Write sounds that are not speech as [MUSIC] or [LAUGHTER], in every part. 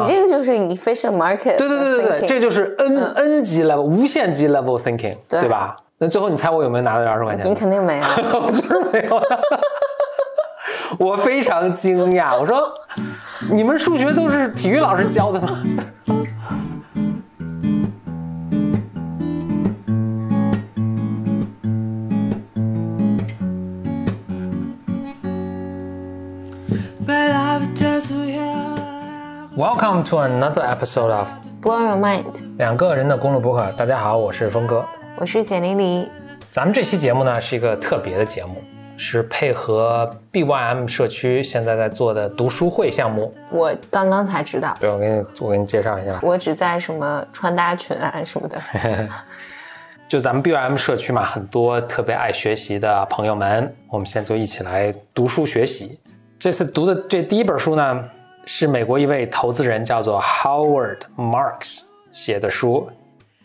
你这个就是 efficient market。对对对对对，这就是 n n 级 level 无限级 level thinking，对吧？那最后你猜我有没有拿到二十块钱？你肯定没有，[LAUGHS] 我就是没有。[LAUGHS] 我非常惊讶，我说你们数学都是体育老师教的吗？Welcome to another episode of Blow Your Mind，两个人的公路博客。大家好，我是峰哥，我是简黎黎。咱们这期节目呢是一个特别的节目，是配合 BYM 社区现在在做的读书会项目。我刚刚才知道，对我给你我给你介绍一下。我只在什么穿搭群啊什么的。[LAUGHS] 就咱们 BYM 社区嘛，很多特别爱学习的朋友们，我们现在就一起来读书学习。这次读的这第一本书呢。是美国一位投资人叫做 Howard Marks 写的书，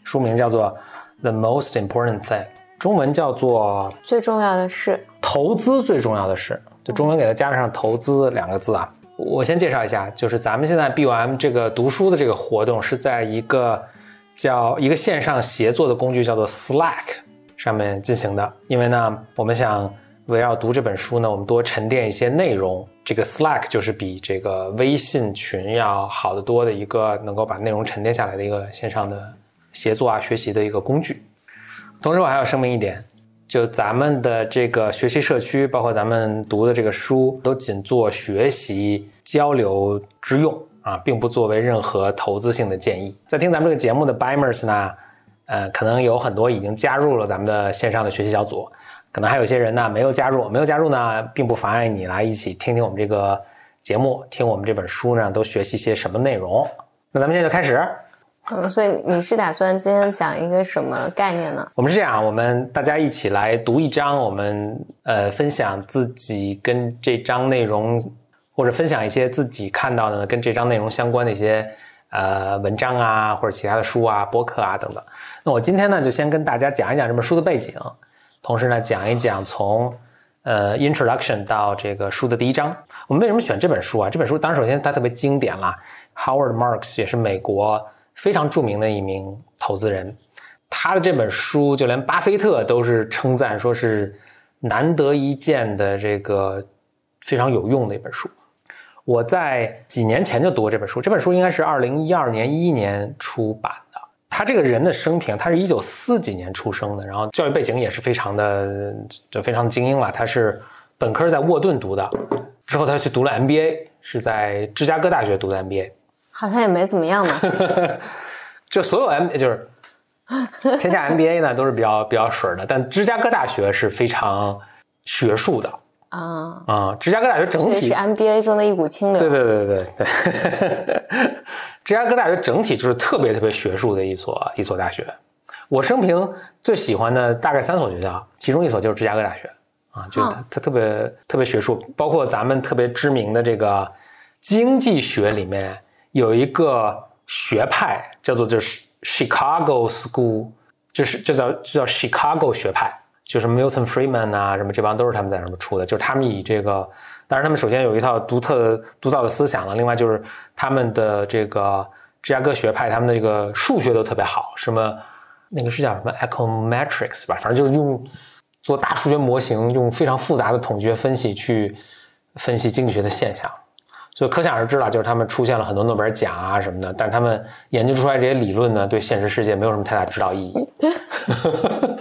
书名叫做《The Most Important Thing》，中文叫做最重要的是投资最重要的是，就中文给它加上“投资”两个字啊。我先介绍一下，就是咱们现在 BOM 这个读书的这个活动是在一个叫一个线上协作的工具叫做 Slack 上面进行的，因为呢，我们想。围绕读这本书呢，我们多沉淀一些内容。这个 Slack 就是比这个微信群要好得多的一个能够把内容沉淀下来的一个线上的协作啊、学习的一个工具。同时，我还要声明一点，就咱们的这个学习社区，包括咱们读的这个书，都仅做学习交流之用啊，并不作为任何投资性的建议。在听咱们这个节目的 Bimers 呢，呃，可能有很多已经加入了咱们的线上的学习小组。可能还有些人呢没有加入，没有加入呢，并不妨碍你来一起听听我们这个节目，听我们这本书呢，都学习些什么内容。那咱们现在就开始。嗯，所以你是打算今天讲一个什么概念呢？我们是这样，我们大家一起来读一章，我们呃分享自己跟这章内容，或者分享一些自己看到的跟这章内容相关的一些呃文章啊，或者其他的书啊、播客啊等等。那我今天呢，就先跟大家讲一讲这本书的背景。同时呢，讲一讲从，呃，introduction 到这个书的第一章，我们为什么选这本书啊？这本书当然首先它特别经典了，Howard Marks 也是美国非常著名的一名投资人，他的这本书就连巴菲特都是称赞说是难得一见的这个非常有用的一本书。我在几年前就读过这本书，这本书应该是二零一二年一一年出版。他这个人的生平，他是一九四几年出生的，然后教育背景也是非常的，就非常精英了。他是本科在沃顿读的，之后他去读了 MBA，是在芝加哥大学读的 MBA，好像也没怎么样嘛。[LAUGHS] 就所有 M 就是天下 MBA 呢都是比较比较水的，但芝加哥大学是非常学术的。啊啊！芝加哥大学整体是 MBA 中的一股清流。对对对对对，[LAUGHS] 芝加哥大学整体就是特别特别学术的一所一所大学。我生平最喜欢的大概三所学校，其中一所就是芝加哥大学啊，就它它特别特别学术，包括咱们特别知名的这个经济学里面有一个学派叫做就是 Chicago School，就是就叫就叫 Chicago 学派。就是 Milton Friedman 啊，什么这帮都是他们在上面出的，就是他们以这个，当然他们首先有一套独特的独到的思想了，另外就是他们的这个芝加哥学派，他们的这个数学都特别好，什么那个是叫什么 Econometrics 吧，反正就是用做大数学模型，用非常复杂的统计学分析去分析经济学的现象，所以可想而知了，就是他们出现了很多诺贝尔奖啊什么的，但他们研究出来这些理论呢，对现实世界没有什么太大指导意义。[LAUGHS]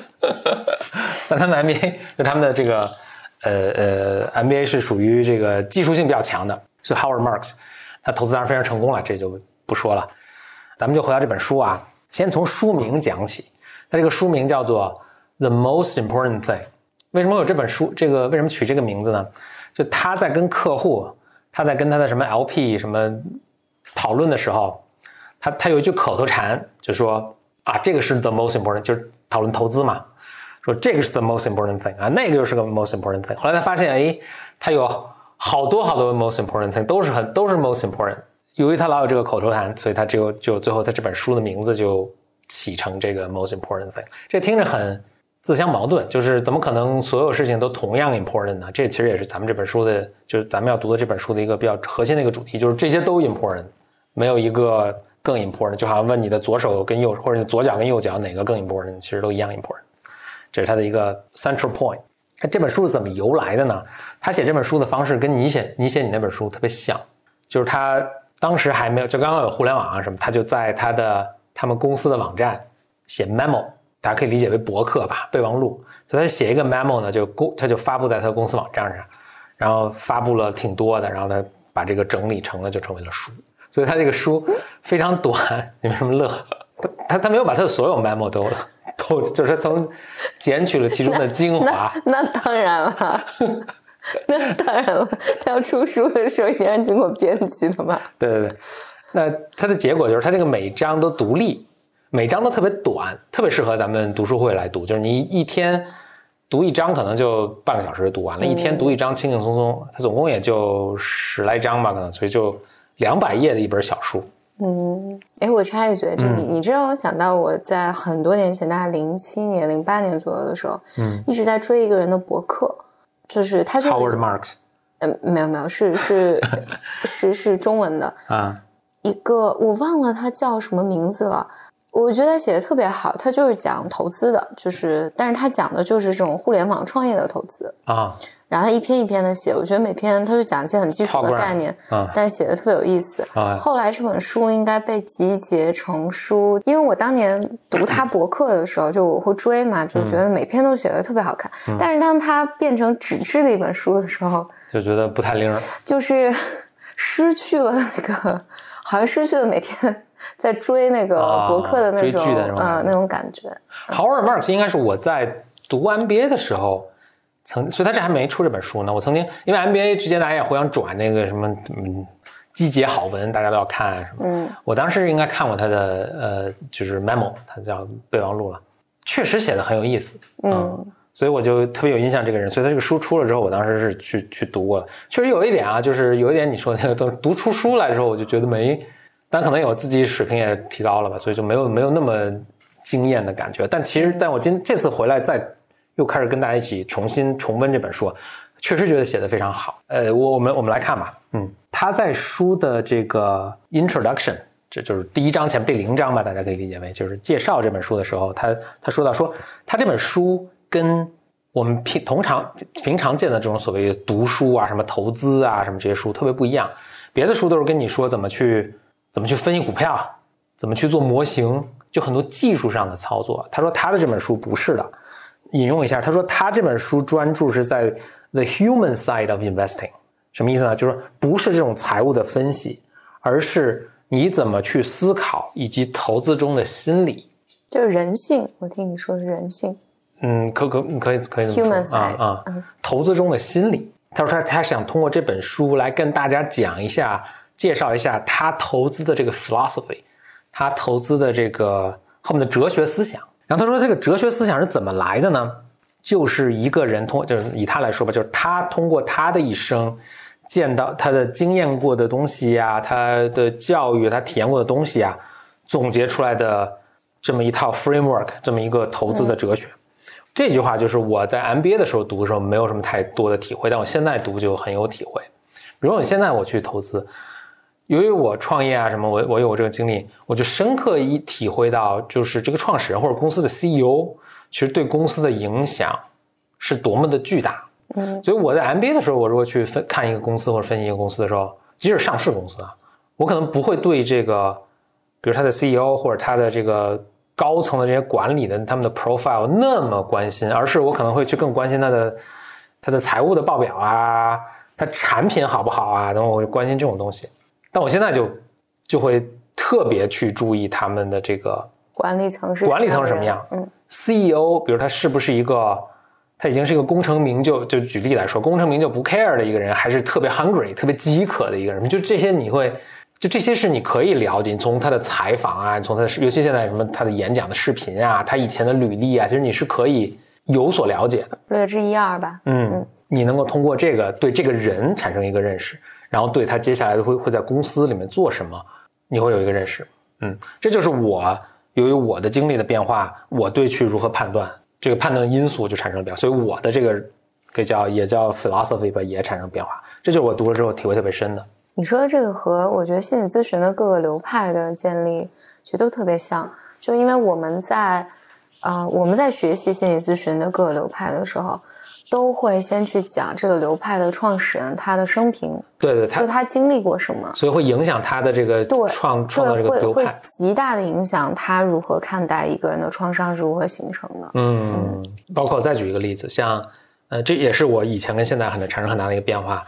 那他们 MBA 就他们的这个，呃呃，MBA 是属于这个技术性比较强的，所以 Howard Marks 他投资当然非常成功了，这就不说了。咱们就回到这本书啊，先从书名讲起。它这个书名叫做《The Most Important Thing》。为什么有这本书？这个为什么取这个名字呢？就他在跟客户，他在跟他的什么 LP 什么讨论的时候，他他有一句口头禅，就说啊，这个是 The Most Important，就是讨论投资嘛。说这个是 the most important thing 啊，那个又是个 most important thing。后来他发现，哎，他有好多好多 most important thing，都是很都是 most important。由于他老有这个口头禅，所以他就就最后他这本书的名字就起成这个 most important thing。这听着很自相矛盾，就是怎么可能所有事情都同样 important 呢？这其实也是咱们这本书的，就是咱们要读的这本书的一个比较核心的一个主题，就是这些都 important。没有一个更 important，就好像问你的左手跟右或者你左脚跟右脚哪个更 important，其实都一样 important。这是他的一个 central point。那这本书是怎么由来的呢？他写这本书的方式跟你写你写你那本书特别像，就是他当时还没有就刚刚有互联网啊什么，他就在他的他们公司的网站写 memo，大家可以理解为博客吧，备忘录。所以他写一个 memo 呢，就公他就发布在他的公司网站上，然后发布了挺多的，然后他把这个整理成了就成为了书。所以他这个书非常短，[LAUGHS] 你为什么乐？他他他没有把他的所有 memo 都都，[LAUGHS] 就是从捡取了其中的精华。那当然了，那当然了，他要出书的时候一定要经过编辑的嘛。对对对，那它的结果就是，它这个每章都独立，每章都特别短，特别适合咱们读书会来读。就是你一天读一章，可能就半个小时读完了；一天读一章，轻轻松松。它总共也就十来章吧，可能，所以就。两百页的一本小书。嗯，哎，我插一嘴，这你你这让我想到我在很多年前，大概零七年、零八年左右的时候，嗯，一直在追一个人的博客，就是他就是 Howard Marks。嗯，没有没有，是是是是中文的 [LAUGHS] 啊，一个我忘了他叫什么名字了。我觉得他写的特别好，他就是讲投资的，就是但是他讲的就是这种互联网创业的投资啊。然后他一篇一篇的写，我觉得每篇他就讲一些很基础的概念，但是写的特别有意思。后来这本书应该被集结成书，因为我当年读他博客的时候，就我会追嘛，就觉得每篇都写的特别好看。但是当他变成纸质的一本书的时候，就觉得不太灵，[LAUGHS] 就是失去了那个，好像失去了每天 [LAUGHS] 在追那个博客的那种呃那种感觉。Howard Marks 应该是我在读 MBA 的时候。曾，所以他这还没出这本书呢。我曾经因为 MBA 之间大家也互相转那个什么，嗯，季节好文，大家都要看什么。嗯，我当时应该看过他的呃，就是 memo，他叫备忘录了，确实写的很有意思。嗯，所以我就特别有印象这个人。所以他这个书出了之后，我当时是去去读过了。确实有一点啊，就是有一点你说那个都读出书来之后，我就觉得没，但可能有自己水平也提高了吧，所以就没有没有那么惊艳的感觉。但其实，但我今这次回来再。又开始跟大家一起重新重温这本书，确实觉得写的非常好。呃，我我们我们来看吧。嗯，他在书的这个 introduction，这就是第一章前面第零章吧，大家可以理解为就是介绍这本书的时候，他他说到说他这本书跟我们平通常平常见的这种所谓读书啊、什么投资啊、什么这些书特别不一样。别的书都是跟你说怎么去怎么去分析股票，怎么去做模型，就很多技术上的操作。他说他的这本书不是的。引用一下，他说他这本书专注是在 the human side of investing，什么意思呢？就是说不是这种财务的分析，而是你怎么去思考以及投资中的心理，就是人性。我听你说是人性，嗯，可可可以可以 human side 啊，投资中的心理。他说他他想通过这本书来跟大家讲一下，介绍一下他投资的这个 philosophy，他投资的这个后面的哲学思想。然后他说：“这个哲学思想是怎么来的呢？就是一个人通，就是以他来说吧，就是他通过他的一生，见到他的经验过的东西呀，他的教育，他体验过的东西呀，总结出来的这么一套 framework，这么一个投资的哲学。这句话就是我在 MBA 的时候读的时候没有什么太多的体会，但我现在读就很有体会。比如我现在我去投资。”由于我创业啊什么，我我有这个经历，我就深刻一体会到，就是这个创始人或者公司的 CEO，其实对公司的影响是多么的巨大。嗯，所以我在 MBA 的时候，我如果去分看一个公司或者分析一个公司的时候，即使上市公司啊，我可能不会对这个，比如他的 CEO 或者他的这个高层的这些管理的他们的 profile 那么关心，而是我可能会去更关心他的他的财务的报表啊，他产品好不好啊，等我会关心这种东西。但我现在就就会特别去注意他们的这个管理层是管理层什么样，嗯，CEO，比如他是不是一个他已经是一个功成名就，就举例来说，功成名就不 care 的一个人，还是特别 hungry 特别饥渴的一个人，就这些你会就这些是你可以了解，你从他的采访啊，从他的尤其现在什么他的演讲的视频啊，他以前的履历啊，其实你是可以有所了解的，略知一二吧，嗯，你能够通过这个对这个人产生一个认识。然后对他接下来会会在公司里面做什么，你会有一个认识。嗯，这就是我由于我的经历的变化，我对去如何判断这个判断因素就产生了变化，所以我的这个可以叫也叫 philosophy 吧，也产生变化。这就是我读了之后体会特别深的。你说的这个和我觉得心理咨询的各个流派的建立其实都特别像，就因为我们在，呃，我们在学习心理咨询的各个流派的时候。都会先去讲这个流派的创始人他的生平，对对，就他经历过什么，所以会影响他的这个创创造这个流派，会极大的影响他如何看待一个人的创伤是如何形成的。嗯，包括再举一个例子，像呃，这也是我以前跟现在很产生很大的一个变化。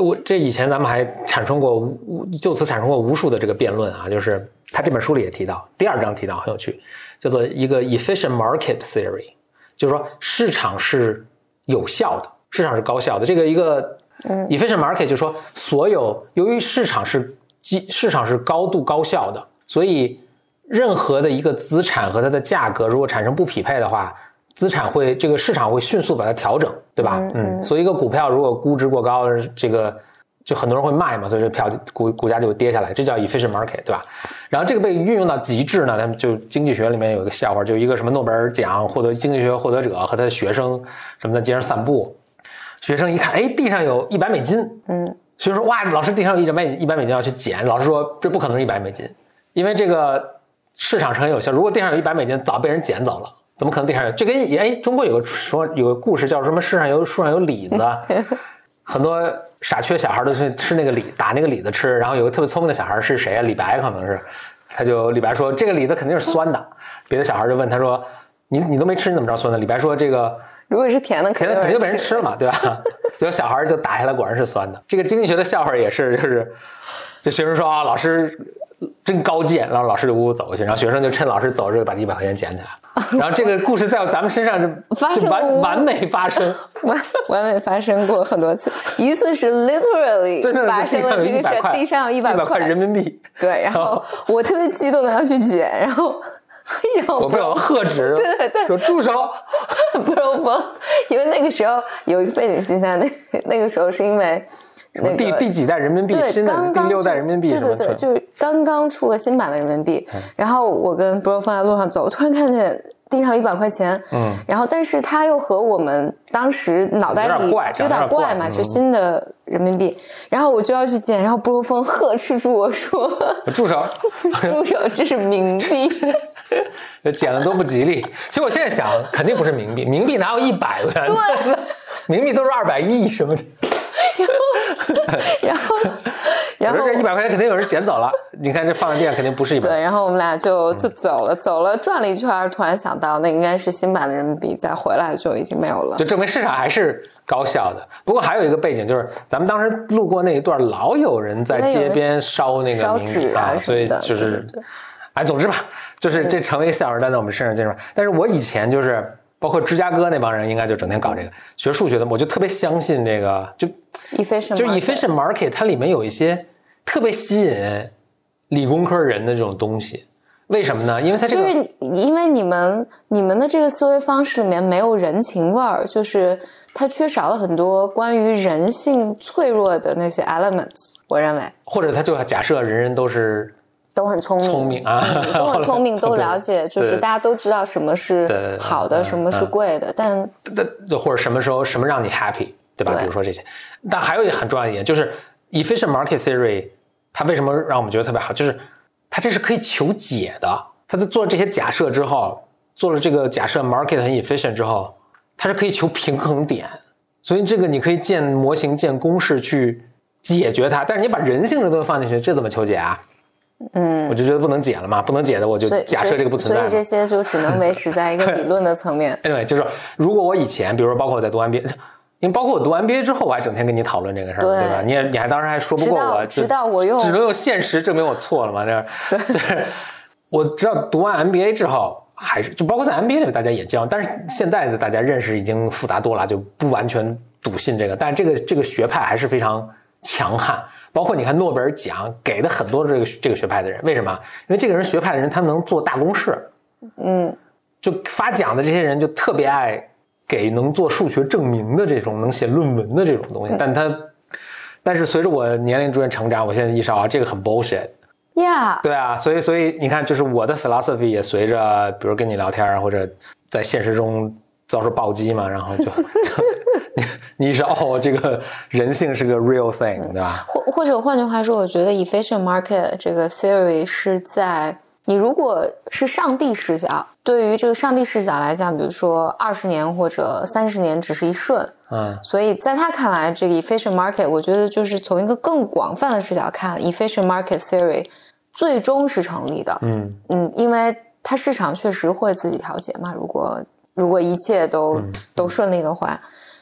我这以前咱们还产生过无就此产生过无数的这个辩论啊，就是他这本书里也提到，第二章提到很有趣，叫做一个 efficient market theory，就是说市场是。有效的市场是高效的，这个一个，efficient market 就是说，所有由于市场是基市场是高度高效的，所以任何的一个资产和它的价格如果产生不匹配的话，资产会这个市场会迅速把它调整，对吧？嗯，所以一个股票如果估值过高，这个。就很多人会卖嘛，所以这票股股价就会跌下来，这叫 efficient market，对吧？然后这个被运用到极致呢，他们就经济学里面有一个笑话，就一个什么诺贝尔奖获得经济学获得者和他的学生什么在街上散步，学生一看，哎，地上有一百美金，嗯，学生说哇，老师地上有一百美一百美金要去捡，老师说这不可能是一百美金，因为这个市场是很有效，如果地上有一百美金，早被人捡走了，怎么可能地上有？就跟哎，中国有个说有个故事叫什么？世上有树上有李子，[LAUGHS] 很多。傻缺小孩都是吃那个李，打那个李子吃。然后有个特别聪明的小孩是谁啊？李白可能是，他就李白说这个李子肯定是酸的。别的小孩就问他说：“你你都没吃，你怎么知道酸的？”李白说：“这个如果是甜的，甜的肯定被人吃了嘛，对吧？” [LAUGHS] 结果小孩就打下来，果然是酸的。这个经济学的笑话也是，就是这学生说啊，老师。真高见，然后老师就呜呜走过去，然后学生就趁老师走着把一百块钱捡起来，[LAUGHS] 然后这个故事在咱们身上就完完美发生，[LAUGHS] 完完美发生过很多次，一次是 literally 发生了这个事，地上有一百块。人民币，对，然后我特别激动的要去捡，然后 [LAUGHS] 然后我被我喝止，对对对，说住手，不不，因为那个时候有一个背景信息，那那个时候是因为。第第几代人民币？新的第六代人民币？对对对，就是刚刚出了新版的人民币。然后我跟 bro 放在路上走，突然看见地上一百块钱。嗯。然后，但是他又和我们当时脑袋里有点怪嘛，就新的人民币。然后我就要去捡，然后 bro 风呵斥住我说：“ [LAUGHS] 住手，[LAUGHS] 住手，这是冥币。[LAUGHS] ”捡了多不吉利。其实我现在想，肯定不是冥币，冥币哪有一百元？对，冥币都是二百亿什么的。[LAUGHS] 然后，然后这一百块钱肯定有人捡走了。你看这放在地上肯定不是一百。对，然后我们俩就就走了，走了转了一圈，突然想到那应该是新版的人民币，再回来就已经没有了。就证明市场还是高效的。不过还有一个背景就是，咱们当时路过那一段，老有人在街边烧那个烧纸啊，所以就是，哎，总之吧，就是这成为笑话，但在我们身上这种。但是我以前就是。包括芝加哥那帮人，应该就整天搞这个学数学的，我就特别相信这个，就 efficient 就 efficient market，它里面有一些特别吸引理工科人的这种东西。为什么呢？因为它这个就是因为你们你们的这个思维方式里面没有人情味儿，就是它缺少了很多关于人性脆弱的那些 elements。我认为，或者他就假设人人都是。都很聪明，聪明啊，[LAUGHS] 都很聪明，都了解，就是大家都知道什么是好的，什么是贵的，但但或者什么时候什么让你 happy，对吧？比如说这些，但还有一个很重要一点就是 efficient market theory，它为什么让我们觉得特别好？就是它这是可以求解的。它在做这些假设之后，做了这个假设 market 很 efficient 之后，它是可以求平衡点，所以这个你可以建模型、建公式去解决它。但是你把人性的东西放进去，这怎么求解啊？嗯，我就觉得不能解了嘛，不能解的我就假设这个不存在。所以这些就只能维持在一个理论的层面。[LAUGHS] 对，就是如果我以前，比如说包括我在读 MBA，因为包括我读 MBA 之后，我还整天跟你讨论这个事儿，对吧？你也你还当时还说不过我，直到我用只能用现实证明我错了嘛？这样，对，[LAUGHS] 我知道读完 MBA 之后，还是就包括在 MBA 里面大家也教，但是现在的大家认识已经复杂多了，就不完全笃信这个，但这个这个学派还是非常强悍。包括你看诺贝尔奖给的很多这个这个学派的人，为什么？因为这个人学派的人，他能做大公式，嗯，就发奖的这些人就特别爱给能做数学证明的这种能写论文的这种东西。但他，但是随着我年龄逐渐成长，我现在意识到啊，这个很 bullshit，yeah，对啊，所以所以你看，就是我的 philosophy 也随着比如跟你聊天或者在现实中遭受暴击嘛，然后就。你你是哦，这个人性是个 real thing，对吧？或或者换句话说，我觉得 efficient market 这个 theory 是在你如果是上帝视角，对于这个上帝视角来讲，比如说二十年或者三十年只是一瞬，嗯，所以在他看来，这个 efficient market，我觉得就是从一个更广泛的视角看，efficient market theory 最终是成立的，嗯嗯，因为它市场确实会自己调节嘛，如果如果一切都都顺利的话，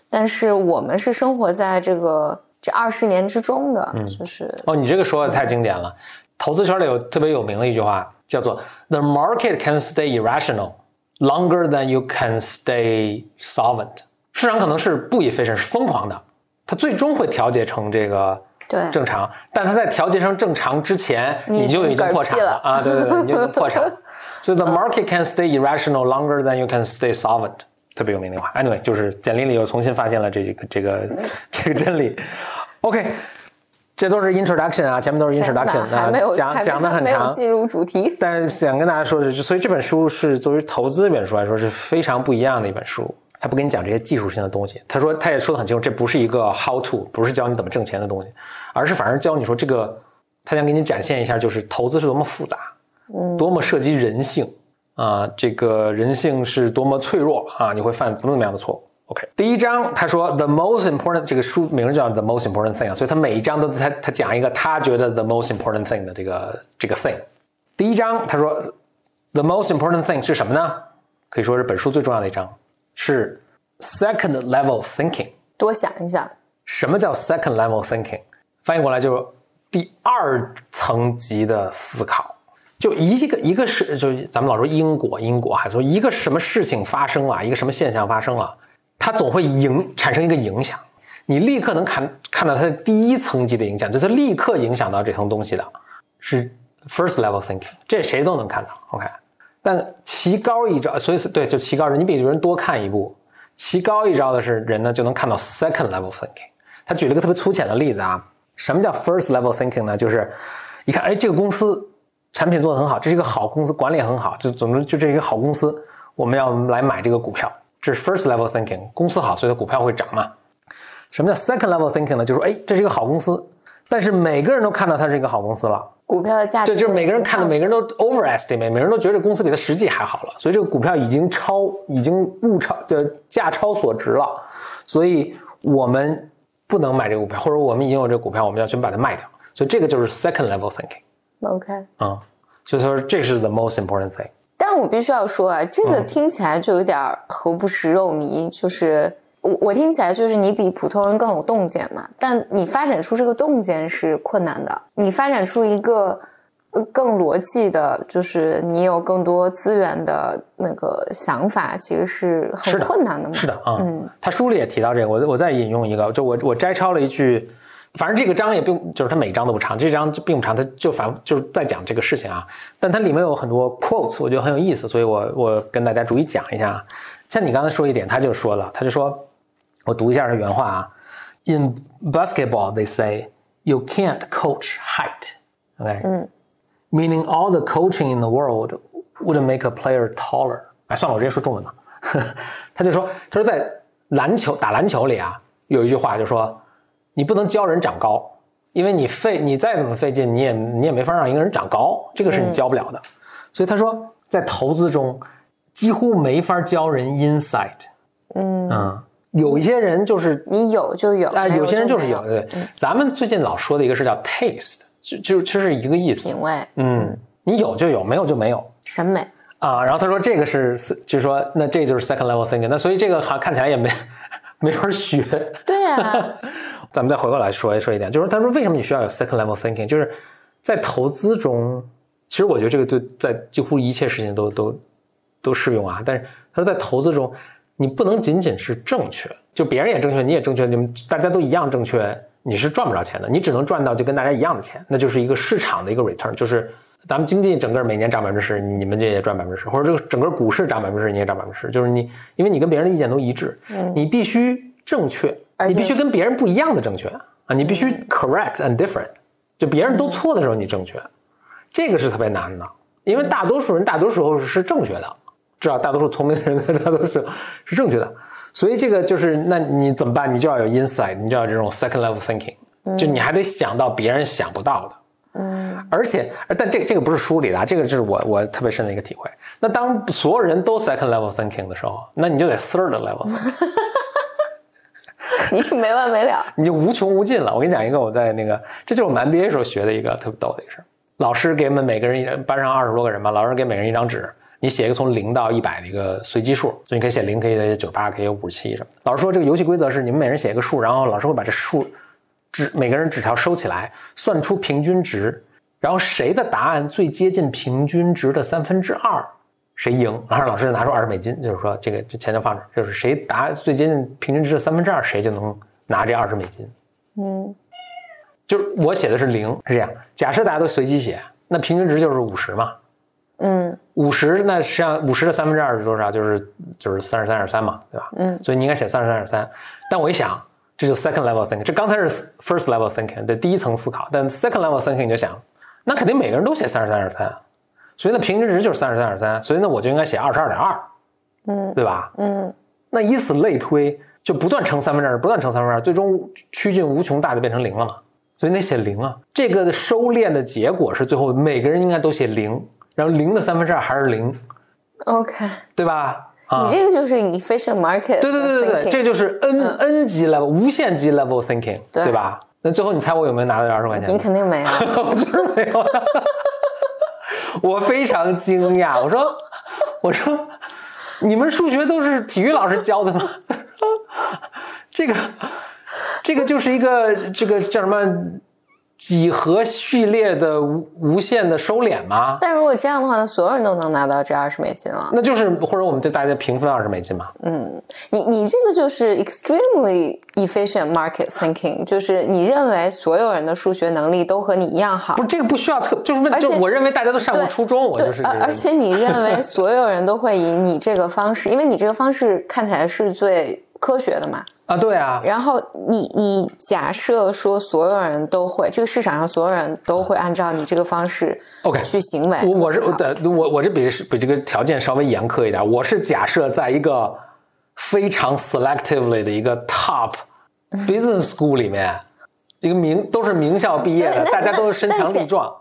但是我们是生活在这个这二十年之中的，就是哦，你这个说的太经典了，投资圈里有特别有名的一句话。叫做 The market can stay irrational longer than you can stay solvent。市场可能是不 efficient，是疯狂的，它最终会调节成这个对正常，但它在调节成正常之前，你就已经破产了啊！[LAUGHS] 对对对，你就已经破产。所以 The market can stay irrational longer than you can stay solvent，特别有名的话。Anyway，就是简历里又重新发现了这个这个这个真理。OK。这都是 introduction 啊，前面都是 introduction 啊，讲讲的很长，进入主题。但是想跟大家说的是，所以这本书是作为投资一本书来说是非常不一样的一本书。他不跟你讲这些技术性的东西，他说他也说的很清楚，这不是一个 how to，不是教你怎么挣钱的东西，而是反而教你说这个，他想给你展现一下，就是投资是多么复杂，嗯，多么涉及人性啊，这个人性是多么脆弱啊，你会犯怎么怎么样的错误。OK，第一章他说 the most important 这个书名叫 the most important thing 啊，所以他每一章都他他讲一个他觉得 the most important thing 的这个这个 thing。第一章他说 the most important thing 是什么呢？可以说是本书最重要的一章，是 second level thinking。多想一想，什么叫 second level thinking？翻译过来就是第二层级的思考。就一个一个是就咱们老说因果因果，还说一个什么事情发生了，一个什么现象发生了。它总会影产生一个影响，你立刻能看看到它的第一层级的影响，就它立刻影响到这层东西的，是 first level thinking，这谁都能看到，OK。但棋高一招，所以对，就棋高人，你比人多看一步，棋高一招的是人呢，就能看到 second level thinking。他举了个特别粗浅的例子啊，什么叫 first level thinking 呢？就是一看，哎，这个公司产品做得很好，这是一个好公司，管理很好，就总之就这一个好公司，我们要来买这个股票。这是 first level thinking，公司好，所以它股票会涨嘛？什么叫 second level thinking 呢？就是说，哎，这是一个好公司，但是每个人都看到它是一个好公司了，股票的价值，对，就是每个人看到，每个人都 overestimate，每个人都觉得这公司比它实际还好了，所以这个股票已经超，已经物超，就价超所值了，所以我们不能买这个股票，或者我们已经有这个股票，我们要去把它卖掉，所以这个就是 second level thinking。OK，嗯，所以说这是 the most important thing。但我必须要说啊，这个听起来就有点何不食肉糜。就是我我听起来就是你比普通人更有洞见嘛，但你发展出这个洞见是困难的。你发展出一个更逻辑的，就是你有更多资源的那个想法，其实是很困难的嘛。是的啊，嗯，他书里也提到这个，我我再引用一个，就我我摘抄了一句。反正这个章也并就是他每章都不长，这章并不长，他就反就是在讲这个事情啊。但它里面有很多 quotes，我觉得很有意思，所以我我跟大家逐一讲一下。像你刚才说一点，他就说了，他就说，我读一下他原话啊。In basketball, they say you can't coach height. OK，嗯，meaning all the coaching in the world wouldn't make a player taller。哎，算了，我直接说中文吧。[LAUGHS] 他就说，他说在篮球打篮球里啊，有一句话就说。你不能教人长高，因为你费你再怎么费劲，你也你也没法让一个人长高，这个是你教不了的。所以他说，在投资中几乎没法教人 insight。嗯有一些人就是你有就有，啊，有些人就是有。对，咱们最近老说的一个是叫 taste，就就其实是一个意思，品味。嗯，你有就有，没有就没有。审美啊，然后他说这个是，就是说那这就是 second level thinking。那所以这个好像看起来也没没法学。对呀。[LAUGHS] 咱们再回过来说一说一点，就是他说为什么你需要有 second level thinking，就是在投资中，其实我觉得这个对在几乎一切事情都都都适用啊。但是他说在投资中，你不能仅仅是正确，就别人也正确，你也正确，你们大家都一样正确，你是赚不着钱的，你只能赚到就跟大家一样的钱，那就是一个市场的一个 return，就是咱们经济整个每年涨百分之十，你们这也赚百分之十，或者这个整个股市涨百分之十，你也涨百分之十，就是你因为你跟别人的意见都一致，你必须正确。你必须跟别人不一样的正确啊！你必须 correct and different，就别人都错的时候你正确，这个是特别难的，因为大多数人大多数时候是正确的，至少大多数聪明的人 [LAUGHS] 大多数是正确的，所以这个就是，那你怎么办？你就要有 insight，你就要这种 second level thinking，就你还得想到别人想不到的。嗯，而且，但这个这个不是书里的，这个是我我特别深的一个体会。那当所有人都 second level thinking 的时候，那你就得 third level。[LAUGHS] 你是没完没了，你就无穷无尽了。我跟你讲一个，我在那个，这就是我们 MBA 时候学的一个特别逗的一个事儿。老师给我们每个人班上二十多个人吧，老师给每人一张纸，你写一个从零到一百的一个随机数，所以你可以写零，可以写九八，可以有五十七什么。老师说这个游戏规则是你们每人写一个数，然后老师会把这数纸每个人纸条收起来，算出平均值，然后谁的答案最接近平均值的三分之二。谁赢？然后老师拿出二十美金，就是说这个这钱就放这，就是谁答最接近平均值的三分之二，谁就能拿这二十美金。嗯，就是我写的是零，是这样。假设大家都随机写，那平均值就是五十嘛。嗯，五十那实际上五十的三分之二是多少？就是就是三十三点三嘛，对吧？嗯，所以你应该写三十三点三。但我一想，这就 second level thinking，这刚才是 first level thinking，对第一层思考。但 second level thinking 你就想，那肯定每个人都写三十三点三。所以呢，平均值就是三十三点三，所以呢，我就应该写二十二点二，嗯，对吧？嗯，那以此类推，就不断乘三分之二，不断乘三分之二，最终趋近无穷大就变成零了嘛。所以得写零啊。这个的收敛的结果是最后每个人应该都写零，然后零的三分之二还是零。OK，对吧？你这个就是你 efficient market。对对对对对，这就是 n n 级 level 无限级 level thinking，对吧？那最后你猜我有没有拿到这二十块钱？你肯定没有，[LAUGHS] 我就是没有。[LAUGHS] 我非常惊讶，我说，我说，你们数学都是体育老师教的吗？[LAUGHS] 这个，这个就是一个这个叫什么？几何序列的无无限的收敛吗？但如果这样的话，那所有人都能拿到这二十美金了。那就是或者我们就大家平分二十美金嘛。嗯，你你这个就是 extremely efficient market thinking，就是你认为所有人的数学能力都和你一样好。不，这个不需要特，就是问，就我认为大家都上过初中，我就是。而且你认为所有人都会以你这个方式，因为你这个方式看起来是最科学的嘛。啊，对啊。然后你你假设说所有人都会，这个市场上所有人都会按照你这个方式，OK，去行为。我我是的，我我这比比这个条件稍微严苛一点。我是假设在一个非常 selectively 的一个 top business school 里面，一个名都是名校毕业的，大家都是身强力壮，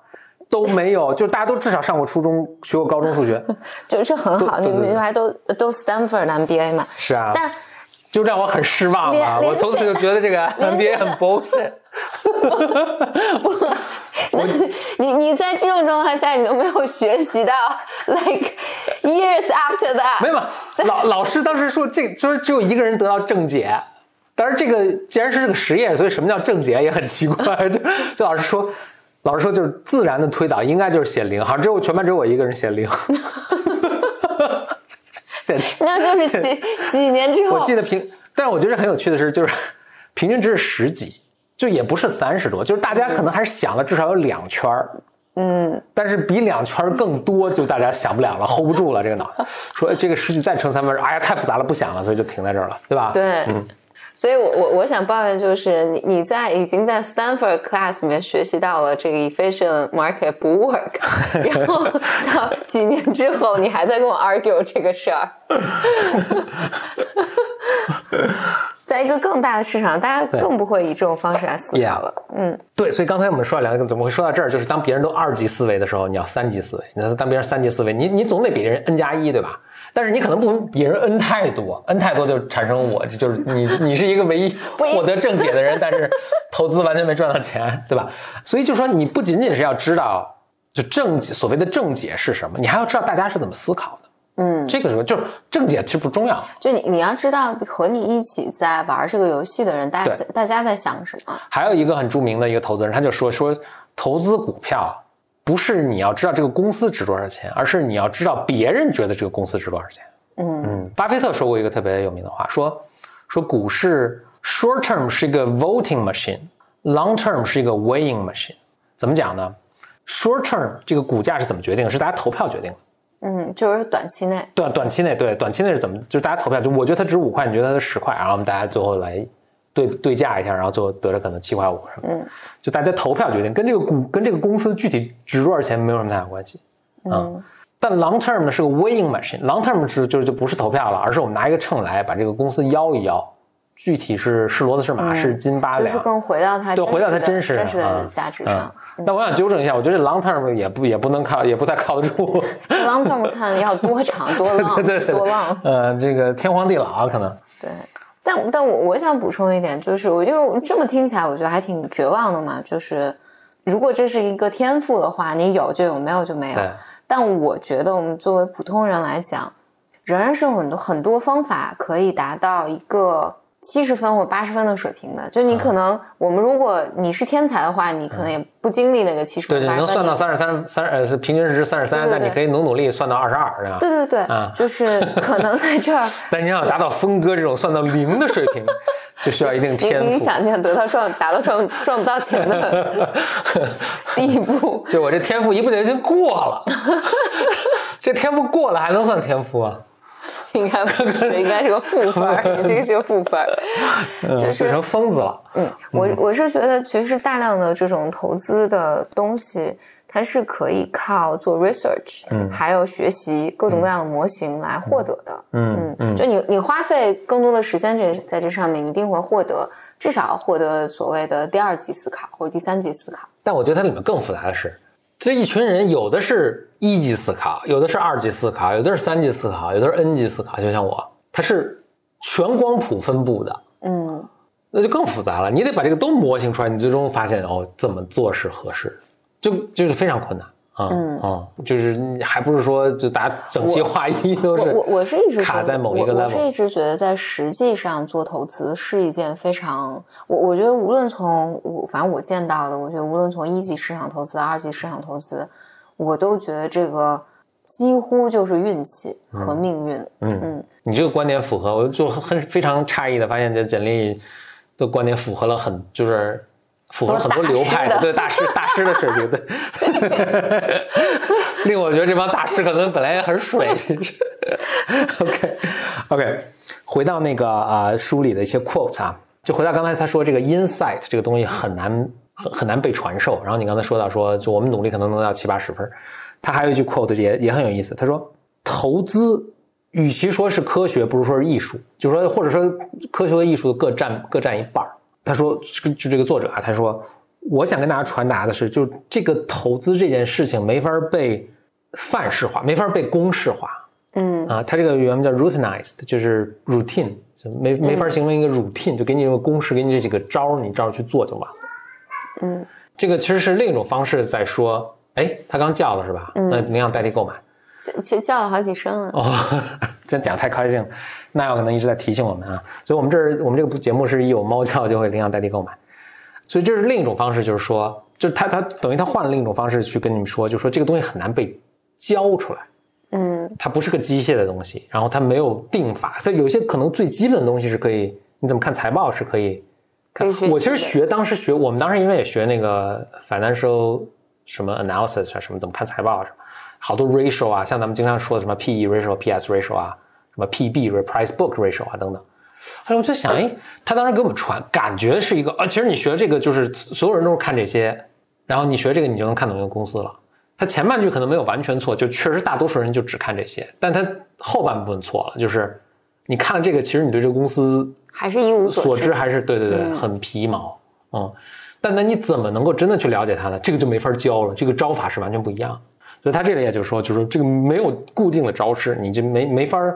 都没有，就大家都至少上过初中，学过高中数学，[LAUGHS] 就是很好。你们还都都 Stanford MBA 嘛？是啊，但。就让我很失望了，我从此就觉得这个 NBA 很 [LAUGHS] bullshit。不，你你你在这种状况下，你都没有学习到 [LAUGHS] like years after that。没有，[LAUGHS] 老老师当时说这就是只有一个人得到正解，但是这个既然是这个实验，所以什么叫正解也很奇怪。就就老师说，老师说就是自然的推导应该就是写零，好像只有全班只有我一个人写零。[LAUGHS] 那就是几几年之后，我记得平，但是我觉得很有趣的是，就是 [LAUGHS] 平均值是十几，就也不是三十多，就是大家可能还是想了至少有两圈儿，嗯，但是比两圈更多，就大家想不了了，hold 不住了这个脑，[LAUGHS] 说这个十几再乘三分，哎呀太复杂了，不想了，所以就停在这儿了，对吧？对，嗯。所以，我我我想抱怨就是，你你在已经在 Stanford class 里面学习到了这个 efficient market 不 work，[LAUGHS] 然后到几年之后，你还在跟我 argue 这个事儿。[LAUGHS] 在一个更大的市场，大家更不会以这种方式来思考了。嗯，对。所以刚才我们说了两个，怎么会说到这儿？就是当别人都二级思维的时候，你要三级思维。你当别人三级思维，你你总得比人 n 加一，对吧？但是你可能不比人 n 太多，n 太多就产生我就是你，你是一个唯一获得正解的人，但是投资完全没赚到钱，对吧？所以就说你不仅仅是要知道就正解，所谓的正解是什么，你还要知道大家是怎么思考的。嗯，这个时候就是正解其实不重要，就你你要知道和你一起在玩这个游戏的人，大家大家在想什么。还有一个很著名的一个投资人，他就说说投资股票。不是你要知道这个公司值多少钱，而是你要知道别人觉得这个公司值多少钱。嗯嗯，巴菲特说过一个特别有名的话，说说股市 short term 是一个 voting machine，long term 是一个 weighing machine。怎么讲呢？short term 这个股价是怎么决定的？是大家投票决定的。嗯，就是短期内。对，短期内对，短期内是怎么？就是大家投票，就我觉得它值五块，你觉得它值十块，然后我们大家最后来。对对价一下，然后最后得了可能七块五什么，嗯，就大家投票决定，跟这个股跟这个公司具体值多少钱没有什么太大关系，嗯，但 long term 呢是个 weighing machine，long term 是就是就不是投票了，而是我们拿一个秤来把这个公司摇一摇，具体是是骡子是马是斤八两，就是更回到它对回到它真实真实的价值上。那我想纠正一下，我觉得 long term 也不也不能靠，也不太靠得住。long term 看要多长多 [LAUGHS] 浪多浪。呃，这个天荒地老可能。对，但但我我想补充一点，就是我就这么听起来，我觉得还挺绝望的嘛。就是如果这是一个天赋的话，你有就有，没有就没有。但我觉得我们作为普通人来讲，仍然是有很多很多方法可以达到一个。七十分或八十分的水平的，就你可能，我们如果你是天才的话，你可能也不经历那个七十分。对对，能算到三十三三呃是平均值三十三，但你可以努努力算到二十二，对吧？对对对，啊，就是可能在这儿。[LAUGHS] 但你要达到峰哥这种算到零的水平，[LAUGHS] 就需要一定天赋。你想，你想得到赚达到赚赚不到钱的 [LAUGHS] 地步，就我这天赋一不小心过了，这天赋过了还能算天赋啊？[LAUGHS] 应该不是，应该是个负分儿，[LAUGHS] 这个是个负分儿，就是变成疯子了。嗯，我我是觉得，其实大量的这种投资的东西，它是可以靠做 research，嗯，还有学习各种各样的模型来获得的。嗯嗯，就你你花费更多的时间这在这上面，一定会获得至少获得所谓的第二级思考或者第三级思考。但我觉得它里面更复杂的是。这一群人有的是一级思考，有的是二级思考，有的是三级思考，有的是 N 级思考。就像我，它是全光谱分布的，嗯，那就更复杂了。你得把这个都模型出来，你最终发现哦，怎么做是合适，就就是非常困难。嗯嗯，就是你还不是说就打整齐划一都是我我是一直卡在某一个 level，我是一直觉得在实际上做投资是一件非常我我觉得无论从我反正我见到的，我觉得无论从一级市场投资、二级市场投资，我都觉得这个几乎就是运气和命运。嗯嗯，你这个观点符合，我就很非常诧异的发现，这简历的观点符合了很就是。符合很多流派的，对大师大师的水平，对，[LAUGHS] 令我觉得这帮大师可能本来也很水。[LAUGHS] OK OK，回到那个啊书里的一些 quote 啊，就回到刚才他说这个 insight 这个东西很难很很难被传授。然后你刚才说到说，就我们努力可能能到七八十分。他还有一句 quote 也也很有意思，他说投资与其说是科学，不如说是艺术，就是说或者说科学和艺术各占各占一半儿。他说：“就这个作者啊，他说，我想跟大家传达的是，就这个投资这件事情没法被范式化，没法被公式化。嗯啊，他这个原文叫 routinized，就是 routine，就没没法形成一个 routine，就给你一个公式，给你这几个招儿，你照着去做就完了。嗯，这个其实是另一种方式在说，哎，他刚叫了是吧？那领养代替购买。”叫叫了好几声了。哦，[LAUGHS] 这讲太开心了，那有可能一直在提醒我们啊，所以我们这儿我们这个节目是一有猫叫就会领养代替购买，所以这是另一种方式，就是说，就是他他等于他换了另一种方式去跟你们说，就说这个东西很难被教出来，嗯，它不是个机械的东西，然后它没有定法，所以有些可能最基本的东西是可以，你怎么看财报是可以，可以学。我其实学当时学，我们当时因为也学那个 financial 什么 analysis 啊，什么怎么看财报啊什么。好多 ratio 啊，像咱们经常说的什么 P/E ratio、P/S ratio 啊，什么 P/B price book ratio 啊等等。后来我就想，哎，他当时给我们传，感觉是一个啊，其实你学这个就是所有人都是看这些，然后你学这个你就能看懂一个公司了。他前半句可能没有完全错，就确实大多数人就只看这些，但他后半部分错了，就是你看了这个，其实你对这个公司还是一无所知，还是对对对，很皮毛，嗯。但那你怎么能够真的去了解它呢？这个就没法教了，这个招法是完全不一样。所以他这里也就是说，就是这个没有固定的招式，你就没没法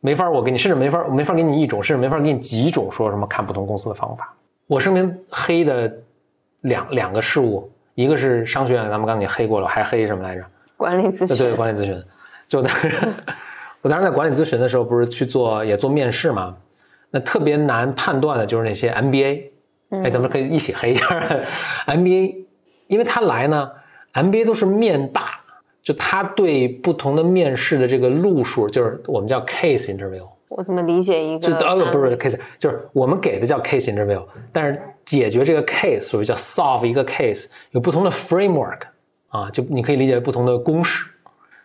没法我给你，甚至没法没法给你一种，甚至没法给你几种说什么看不同公司的方法。我声明黑的两两个事物，一个是商学院，咱们刚才黑过了，还黑什么来着？管理咨询。对，管理咨询。就当时 [LAUGHS] 我当时在管理咨询的时候，不是去做也做面试嘛？那特别难判断的就是那些 MBA。哎，咱们可以一起黑一下 MBA，[LAUGHS] 因为他来呢，MBA 都是面霸。就他对不同的面试的这个路数，就是我们叫 case interview。我怎么理解一个？就呃不是 case，就是我们给的叫 case interview，但是解决这个 case，所谓叫 solve 一个 case，有不同的 framework 啊，就你可以理解为不同的公式。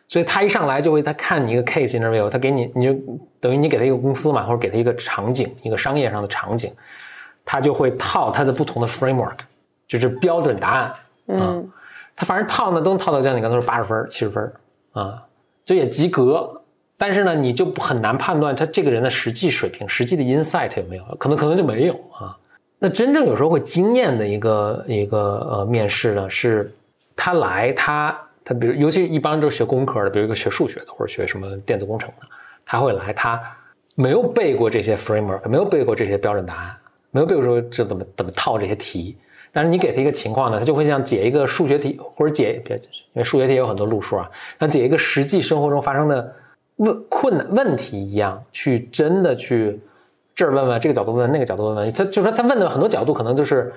所以他一上来就会他看你一个 case interview，他给你你就等于你给他一个公司嘛，或者给他一个场景，一个商业上的场景，他就会套他的不同的 framework，就是标准答案。嗯。他反正套呢，都能套到像你刚才说八十分、七十分啊，就也及格。但是呢，你就很难判断他这个人的实际水平、实际的 insight 有没有，可能可能就没有啊。那真正有时候会惊艳的一个一个呃面试呢，是他来他他比如尤其一般都是学工科的，比如一个学数学的或者学什么电子工程的，他会来他没有背过这些 framework，没有背过这些标准答案，没有背过说这怎么怎么套这些题。但是你给他一个情况呢，他就会像解一个数学题或者解别因为数学题有很多路数啊，像解一个实际生活中发生的。问困难问题一样，去真的去这儿问问，这个角度问，那个角度问问，他就说他问的很多角度可能就是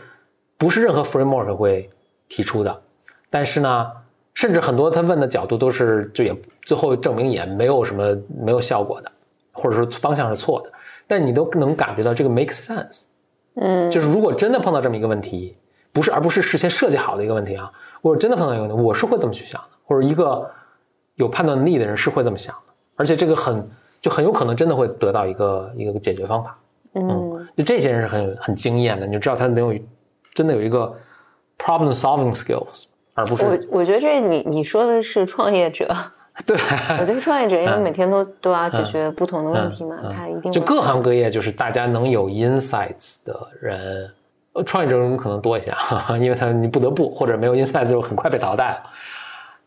不是任何 framework 会提出的，但是呢，甚至很多他问的角度都是就也最后证明也没有什么没有效果的，或者说方向是错的，但你都能感觉到这个 make sense，嗯，就是如果真的碰到这么一个问题，不是而不是事先设计好的一个问题啊，我真的碰到一个问题，我是会这么去想的，或者一个有判断能力的人是会这么想的。而且这个很就很有可能真的会得到一个一个解决方法，嗯，就这些人是很很惊艳的，你就知道他能有真的有一个 problem solving skills，而不是我我觉得这你你说的是创业者，[LAUGHS] 对，我觉得创业者因为每天都都要解决不同的问题嘛，他一定就各行各业就是大家能有 insights 的人，创业者中可能多一些，哈 [LAUGHS] 哈因为他你不得不或者没有 insights 就很快被淘汰了。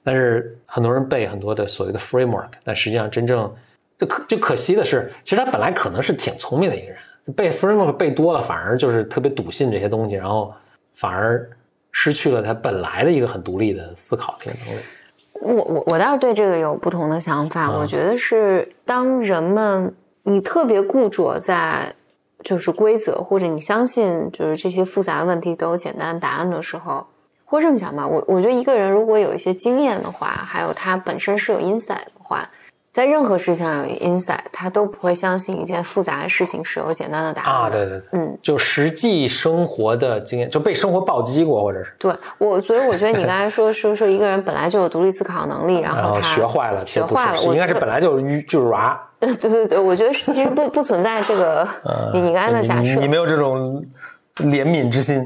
但是很多人背很多的所谓的 framework，但实际上真正就可就可惜的是，其实他本来可能是挺聪明的一个人，背 framework 背多了，反而就是特别笃信这些东西，然后反而失去了他本来的一个很独立的思考这个能力。我我我倒是对这个有不同的想法，我觉得是当人们你特别固着在就是规则，或者你相信就是这些复杂的问题都有简单的答案的时候。或这么讲吧，我我觉得一个人如果有一些经验的话，还有他本身是有 insight 的话，在任何事情上有 insight，他都不会相信一件复杂的事情是有简单的答案啊。对对对，嗯，就实际生活的经验，就被生活暴击过，或者是对我，所以我觉得你刚才 [LAUGHS] 说说说一个人本来就有独立思考能力，然后他学坏了，学坏了，我应该是本来就就是娃。[LAUGHS] 对对对，我觉得其实不不存在这个，[LAUGHS] 你你刚才的假设，你没有这种。怜悯之心，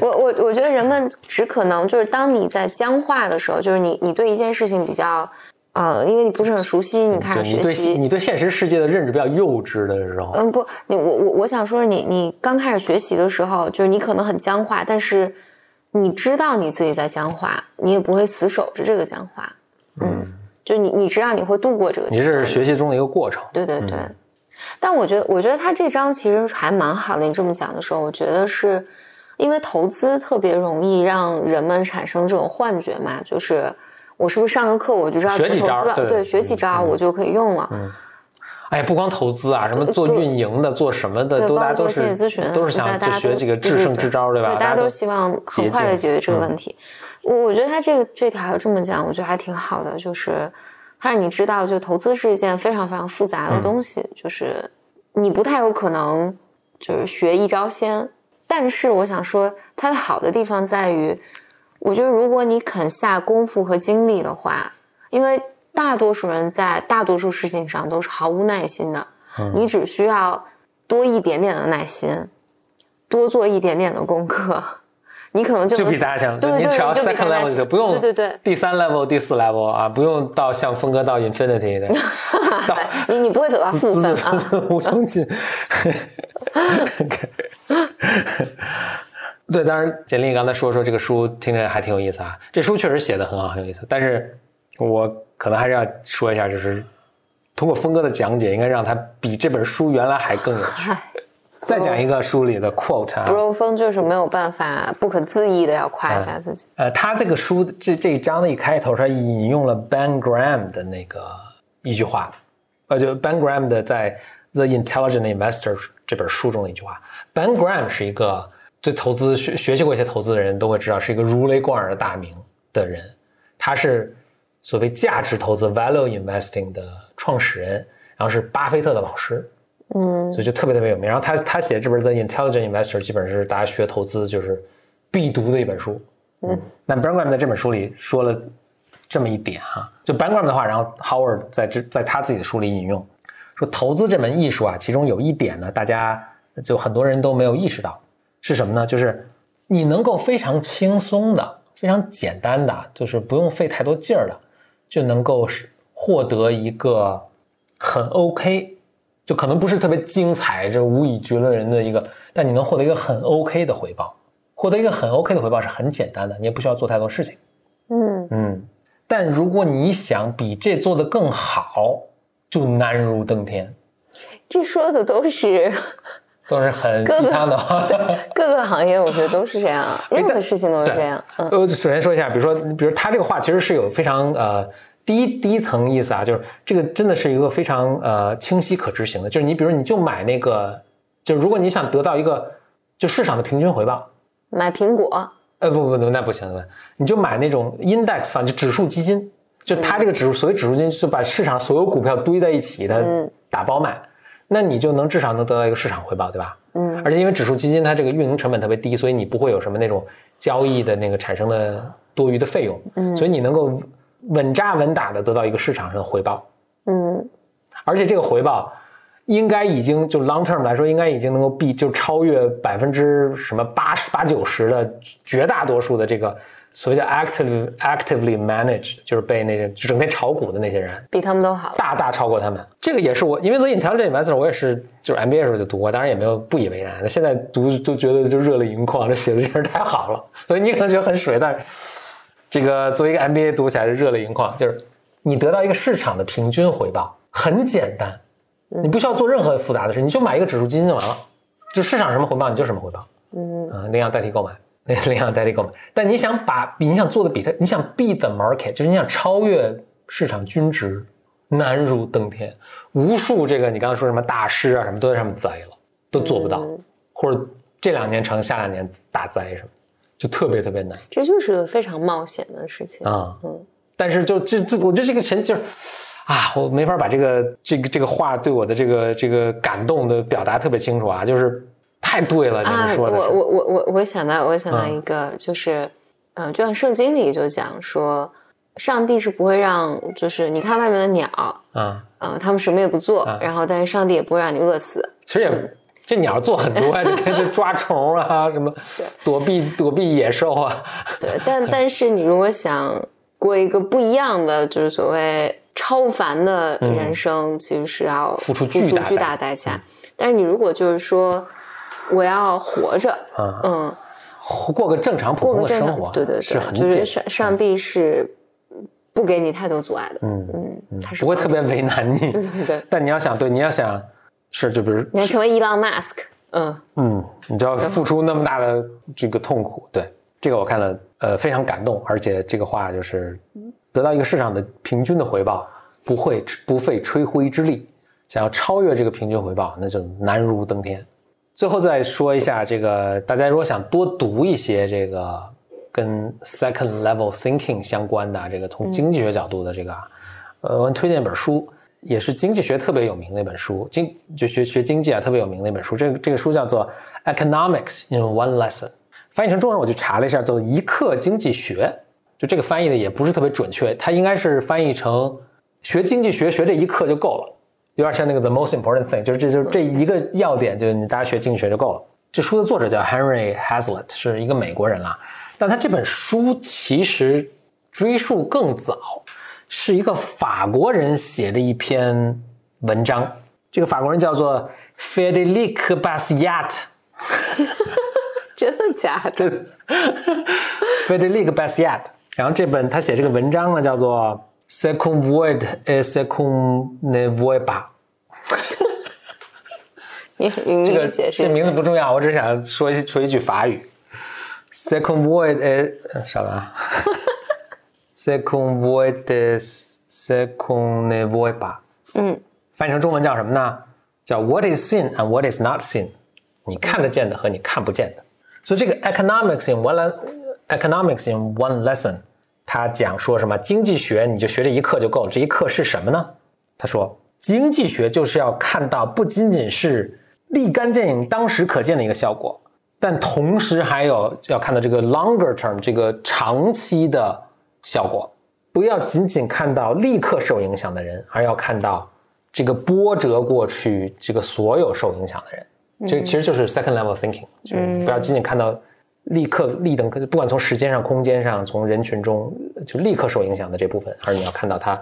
我我我觉得人们只可能就是当你在僵化的时候，就是你你对一件事情比较，呃，因为你不是很熟悉，你开始学习，你对现实世界的认知比较幼稚的时候，嗯，不，你我我我想说，你你刚开始学习的时候，就是你可能很僵化，但是你知道你自己在僵化，你也不会死守着这个僵化，嗯，就你你知道你会度过这个，你这是学习中的一个过程，对对对。但我觉得，我觉得他这章其实还蛮好的。你这么讲的时候，我觉得是因为投资特别容易让人们产生这种幻觉嘛，就是我是不是上个课我就知道投资了？对，学几招我就可以用了。嗯，哎，不光投资啊，什么做运营的、做什么的，都大家都是都是想学几个制胜之招，对吧？大家都希望很快的解决这个问题。我我觉得他这个这条这么讲，我觉得还挺好的，就是。他让你知道，就投资是一件非常非常复杂的东西，就是你不太有可能就是学一招鲜。但是我想说，它的好的地方在于，我觉得如果你肯下功夫和精力的话，因为大多数人在大多数事情上都是毫无耐心的，你只需要多一点点的耐心，多做一点点的功课。你可能就就比大家强，你只要 second level 就不用对对对第三 level 第四 level 啊，不用到像峰哥到 infinity 的，[LAUGHS] 你你不会走到负分啊，我相信。[LAUGHS] [LAUGHS] 对，当然简历刚才说说这个书听着还挺有意思啊，这书确实写的很好，很有意思。但是我可能还是要说一下，就是通过峰哥的讲解，应该让他比这本书原来还更有趣。再讲一个书里的 quote 啊，Bro 峰就是没有办法不可自抑的要夸一下自己。呃，他这个书这这一章的一开头，他引用了 Ben Graham 的那个一句话，呃，就 Ben Graham 的在《The Intelligent Investor》这本书中的一句话。Ben Graham 是一个对投资学学习过一些投资的人都会知道，是一个如雷贯耳的大名的人。他是所谓价值投资 （Value Investing） 的创始人，然后是巴菲特的老师。嗯，所以就特别特别有名。然后他他写的这本《The Intelligent Investor》基本是大家学投资就是必读的一本书。嗯，那 b a n g r a m 在这本书里说了这么一点哈，就 b a n g r a m 的话，然后 Howard 在这在他自己的书里引用说，投资这门艺术啊，其中有一点呢，大家就很多人都没有意识到是什么呢？就是你能够非常轻松的、非常简单的，就是不用费太多劲儿的，就能够是获得一个很 OK，就可能不是特别精彩，这无以绝伦人的一个，但你能获得一个很 OK 的回报。获得一个很 OK 的回报是很简单的，你也不需要做太多事情。嗯嗯，但如果你想比这做得更好，就难如登天。这说的都是。都是很鸡汤的话，[LAUGHS] 各个行业我觉得都是这样，任何事情都是这样。呃，首先说一下，比如说，比如他这个话其实是有非常呃第一第一层意思啊，就是这个真的是一个非常呃清晰可执行的，就是你比如你就买那个，就是如果你想得到一个就市场的平均回报，买苹果？呃不不不，那不行的，你就买那种 index fund，就指数基金，就它这个指数，所谓指数基金，就是把市场所有股票堆在一起，它打包买。那你就能至少能得到一个市场回报，对吧？嗯。而且因为指数基金它这个运营成本特别低，所以你不会有什么那种交易的那个产生的多余的费用。嗯。所以你能够稳扎稳打的得到一个市场上的回报。嗯。而且这个回报应该已经就 long term 来说，应该已经能够比就超越百分之什么八十八九十的绝大多数的这个。所谓叫 active actively managed，就是被那些就整天炒股的那些人，比他们都好，大大超过他们。这个也是我，因为 The Intelligent Investor，我也是就是 MBA 时候就读过，当然也没有不以为然。现在读都觉得就热泪盈眶，这写的真是太好了。所以你可能觉得很水，但是这个作为一个 MBA 读起来是热泪盈眶。就是你得到一个市场的平均回报，很简单，你不需要做任何复杂的事，你就买一个指数基金就完了，就市场什么回报你就什么回报，嗯啊，那样代替购买。领养代替购买，但你想把你想做的比它，你想 beat the market，就是你想超越市场均值，难如登天。无数这个你刚刚说什么大师啊，什么都在上面栽了，都做不到，或者这两年成，下两年大灾什么，就特别特别难。这就是个非常冒险的事情啊。嗯，但是就这这，我觉得这个前就是啊，我没法把这个这个这个话对我的这个这个感动的表达特别清楚啊，就是。太对了，你说的。我我我我我想到，我想到一个，就是，嗯，就像圣经里就讲说，上帝是不会让，就是你看外面的鸟，嗯嗯，他们什么也不做，然后但是上帝也不会让你饿死。其实也，这鸟做很多啊，你看这抓虫啊，什么 [LAUGHS] 躲避躲避野兽啊。对，但但是你如果想过一个不一样的，就是所谓超凡的人生，其实是要付出巨大巨大代价。但是你如果就是说。我要活着，嗯，过个正常普通的生活，对对对，就是上上帝是不给你太多阻碍的，嗯嗯，他是不会特别为难你，[LAUGHS] 对对对。但你要想，对，你要想是，就比如你要成为伊朗马斯克，嗯嗯，你就要付出那么大的这个痛苦，对，这个我看了，呃，非常感动，而且这个话就是得到一个市场的平均的回报，不会不费吹灰之力，想要超越这个平均回报，那就难如登天。最后再说一下，这个大家如果想多读一些这个跟 second level thinking 相关的这个从经济学角度的这个，呃，我推荐一本书，也是经济学特别有名的一本书，经就学学经济啊特别有名的一本书。这个这个书叫做 Economics in One Lesson，翻译成中文我去查了一下，叫做一课经济学。就这个翻译的也不是特别准确，它应该是翻译成学经济学学这一课就够了。有点像那个 The Most Important Thing，就是这就是这一个要点，就是你大家学经济学就够了。这书的作者叫 Henry Hazlitt，是一个美国人啦。但他这本书其实追溯更早，是一个法国人写的一篇文章。这个法国人叫做 Federic Bastiat，[LAUGHS] 真的假的？？[LAUGHS] Federic Bastiat，然后这本他写这个文章呢，叫做。Second void is second never 吧。你你这个解释，这名字不重要，我只是想说一说一句法语。Second word is 啥了？Second void is second never 吧。嗯，翻译成中文叫什么呢？叫 What is seen and what is not seen？你看得见的和你看不见的。所以这个 economics in one economics in one lesson。他讲说什么经济学，你就学这一课就够了。这一课是什么呢？他说，经济学就是要看到不仅仅是立竿见影、当时可见的一个效果，但同时还有要看到这个 longer term 这个长期的效果。不要仅仅看到立刻受影响的人，而要看到这个波折过去这个所有受影响的人。这其实就是 second level thinking，就不要仅仅看到。立刻立等，不管从时间上、空间上，从人群中就立刻受影响的这部分，而你要看到它，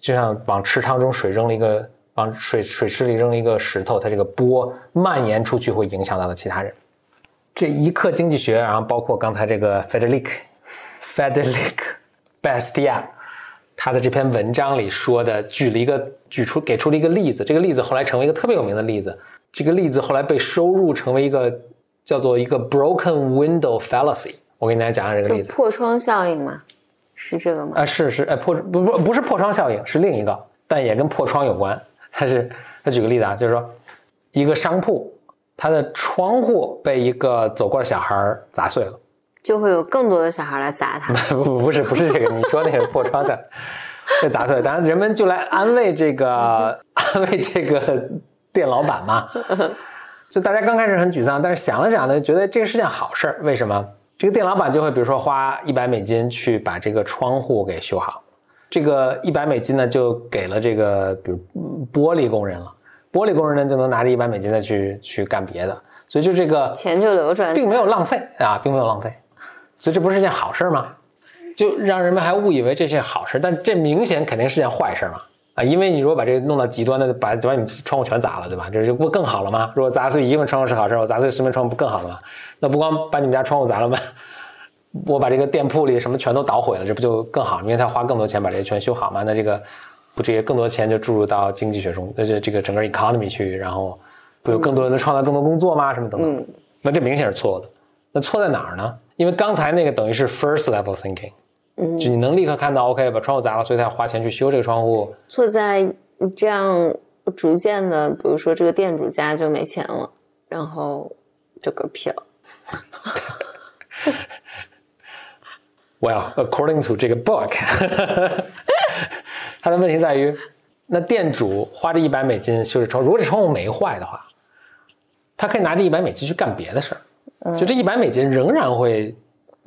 就像往池塘中水扔了一个，往水水池里扔了一个石头，它这个波蔓延出去会影响到的其他人。这一刻经济学，然后包括刚才这个 Federic Federic Bastia，他的这篇文章里说的，举了一个举出给出了一个例子，这个例子后来成为一个特别有名的例子，这个例子后来被收入成为一个。叫做一个 broken window fallacy，我给大家讲讲这个例子。破窗效应吗？是这个吗？啊，是是，哎，破不不不是破窗效应，是另一个，但也跟破窗有关。它是他举个例子啊，就是说一个商铺，它的窗户被一个走过的小孩砸碎了，就会有更多的小孩来砸它。[LAUGHS] 不不不是不是这个，你说那个破窗效被砸碎，当然人们就来安慰这个 [LAUGHS] 安慰这个店老板嘛。就大家刚开始很沮丧，但是想了想呢，觉得这个是件好事儿。为什么？这个店老板就会比如说花一百美金去把这个窗户给修好，这个一百美金呢就给了这个比如玻璃工人了，玻璃工人呢就能拿着一百美金再去去干别的，所以就这个钱就流转，并没有浪费啊，并没有浪费，所以这不是件好事吗？就让人们还误以为这是好事，但这明显肯定是件坏事嘛。啊，因为你如果把这个弄到极端的，把把你窗户全砸了，对吧？这就不更好了吗？如果砸碎一个窗户是好事，我砸碎十门窗户不更好了吗？那不光把你们家窗户砸了吗？[LAUGHS] 我把这个店铺里什么全都捣毁了，这不就更好？因为他花更多钱把这些全修好嘛，那这个不这些更多钱就注入到经济学中，那就这个整个 economy 去，然后不有更多人能创造更多工作吗？什么等等？那这明显是错的。那错在哪儿呢？因为刚才那个等于是 first level thinking。就你能立刻看到，OK，把窗户砸了，所以他要花钱去修这个窗户。错在这样逐渐的，比如说这个店主家就没钱了，然后就嗝屁了。[LAUGHS] Well, according to 这个 book，[LAUGHS] 他的问题在于，那店主花这一百美金修这窗，如果这窗户没坏的话，他可以拿这一百美金去干别的事儿，就这一百美金仍然会。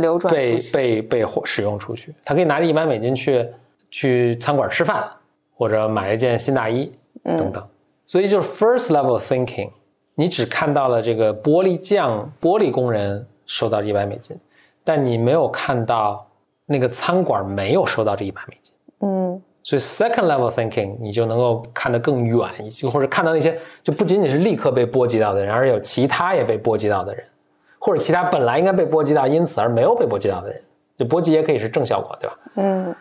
流转被被被使用出去，他可以拿着一百美金去去餐馆吃饭，或者买一件新大衣等等。所以就是 first level thinking，你只看到了这个玻璃匠、玻璃工人收到一百美金，但你没有看到那个餐馆没有收到这一百美金。嗯，所以 second level thinking，你就能够看得更远一些，或者看到那些就不仅仅是立刻被波及到的人，而有其他也被波及到的人。或者其他本来应该被波及到，因此而没有被波及到的人，就波及也可以是正效果，对吧？嗯，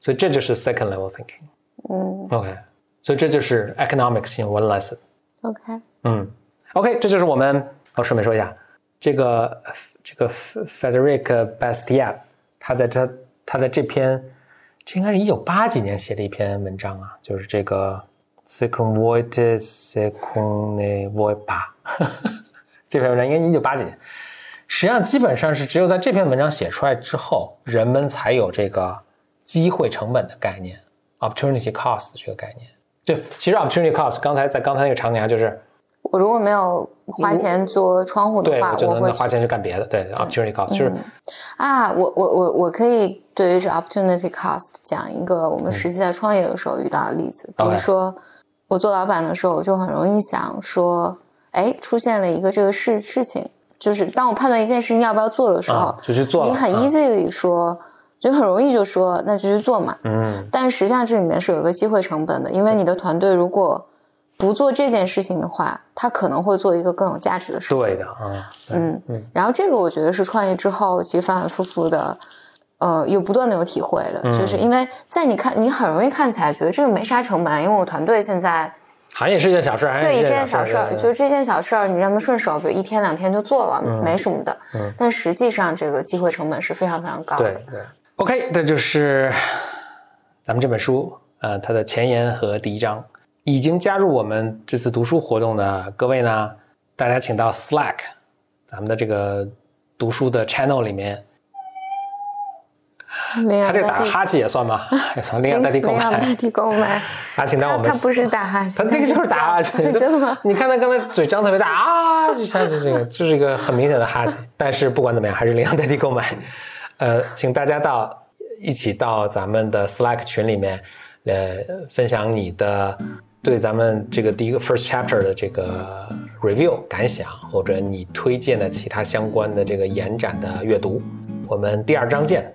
所以这就是 second level thinking。嗯，OK，所以这就是 economics in one lesson。OK，嗯，OK，这就是我们。我顺便说一下，这个这个 Frederic Bastiat，他在他他在这篇，这应该是一九八几年写的一篇文章啊，就是这个 second voice second voice。这篇文章应该一九八几年，实际上基本上是只有在这篇文章写出来之后，人们才有这个机会成本的概念 （opportunity cost） 这个概念。就其实 opportunity cost 刚才在刚才那个场景下，就是我如果没有花钱做窗户的话，我就能花钱去干别的。对 opportunity cost 就是啊，我我我我可以对于这 opportunity cost 讲一个我们实际在创业的时候遇到的例子，比如说我做老板的时候，我就很容易想说。哎，出现了一个这个事事情，就是当我判断一件事情要不要做的时候，就去做。你很 easy 说，就很容易就说，那就去做嘛。嗯。但实际上这里面是有一个机会成本的，因为你的团队如果不做这件事情的话，他可能会做一个更有价值的事情。对的啊。嗯嗯。然后这个我觉得是创业之后其实反反复复的，呃，有不断的有体会的，就是因为在你看，你很容易看起来觉得这个没啥成本，因为我团队现在。好像也是件小事儿，对，一件小事儿，就是这件小事儿，你让他顺手，比如一天两天就做了，没什么的。嗯，但实际上这个机会成本是非常非常高的。对对，OK，这就是咱们这本书，呃，它的前言和第一章。已经加入我们这次读书活动的各位呢，大家请到 Slack，咱们的这个读书的 channel 里面。[LAUGHS] 他这打哈欠也算吗？从领养代替购买，代替购买。啊，请当我们。他不是打哈欠，他那个就是打哈欠，真的吗？你看他刚才嘴张特别大啊，就像是这个，就是一个很明显的哈欠。但是不管怎么样，还是领养代替购买。呃，请大家到一起到咱们的 Slack 群里面，呃，分享你的对咱们这个第一个 first chapter 的这个 review 感想，或者你推荐的其他相关的这个延展的阅读。我们第二章见，